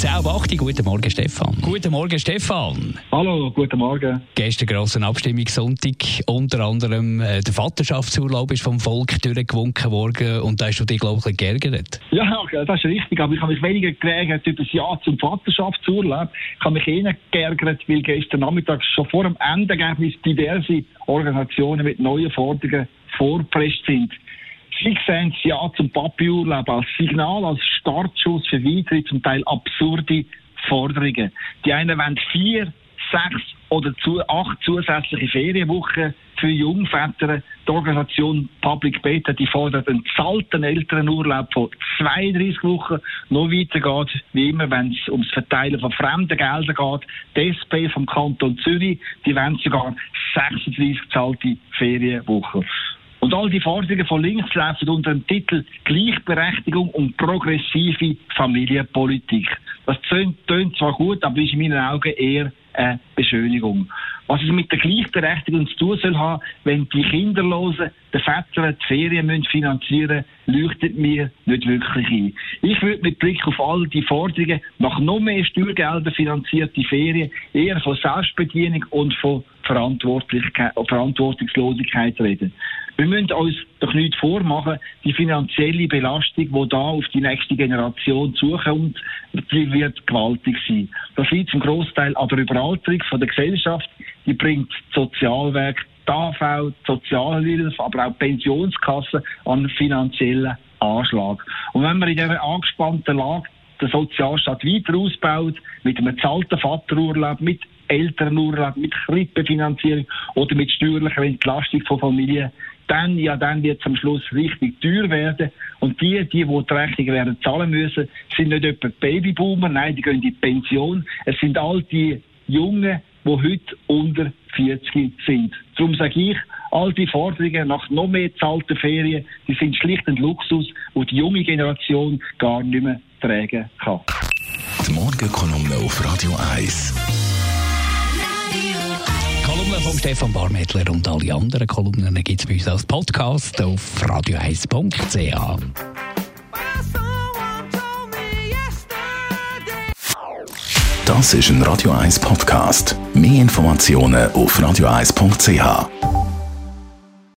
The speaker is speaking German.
10 auf 8, guten Morgen Stefan. Guten Morgen Stefan. Hallo, guten Morgen. Gestern grosser Abstimmungssonntag. Unter anderem äh, der Vaterschaftsurlaub ist vom Volk durchgewunken worden und da hast du dich, glaube ich, geärgert. Ja, das ist richtig, aber ich habe mich weniger geärgert über das Ja zum Vaterschaftsurlaub. Ich habe mich eher geärgert, weil gestern Nachmittag schon vor dem Endergebnis diverse Organisationen mit neuen Forderungen vorgepresst sind. Sie sehen das Ja zum Papiurlaub als Signal, als Startschuss für weitere, zum Teil absurde Forderungen. Die einen wollen vier, sechs oder zu, acht zusätzliche Ferienwochen für Jungväter. Die Organisation Public Beta, die fordert einen zahlten Elternurlaub von 32 Wochen. Noch weiter geht, wie immer, wenn es ums Verteilen von fremden Geldern geht. Die SP vom Kanton Zürich, die wollen sogar 36 zahlte Ferienwochen. Und all die Forderungen von links laufen unter dem Titel Gleichberechtigung und progressive Familienpolitik. Das tönt zwar gut, aber ist in meinen Augen eher eine Beschönigung. Was es mit der Gleichberechtigung zu tun soll haben, wenn die Kinderlosen den Vätern die Ferien müssen finanzieren müssen, leuchtet mir nicht wirklich ein. Ich würde mit Blick auf all die Forderungen nach noch mehr Steuergelder finanzierte Ferien eher von Selbstbedienung und von Verantwortungslosigkeit reden. Wir müssen uns doch nicht vormachen, die finanzielle Belastung, die da auf die nächste Generation zukommt, die wird gewaltig sein. Das liegt zum Großteil an der Überalterung von der Gesellschaft. Die bringt Sozialwerk, die AV, die Sozialhilfe, aber auch die Pensionskasse an finanziellen Anschlag. Und wenn man in dieser angespannten Lage den Sozialstaat weiter ausbaut, mit einem zahlten Vaterurlaub, mit Elternurlaub, mit Krippenfinanzierung oder mit steuerlicher Entlastung von Familien, dann, ja, dann wird es am Schluss richtig teuer werden. Und die, die, die die Rechnung werden zahlen müssen, sind nicht etwa Babyboomer, nein, die gehen in die Pension. Es sind all die Jungen, die heute unter 40 sind. Darum sage ich, all die Forderungen nach noch mehr zahlten Ferien, die sind schlicht ein Luxus, wo die junge Generation gar nicht mehr tragen kann. Die Morgenkolumne auf Radio 1. Kolumne von Stefan Barmettler und alle anderen Kolumnen gibt es bei uns als Podcast auf radio1.ch. Das ist ein Radio 1 Podcast. Mehr Informationen auf radio1.ch.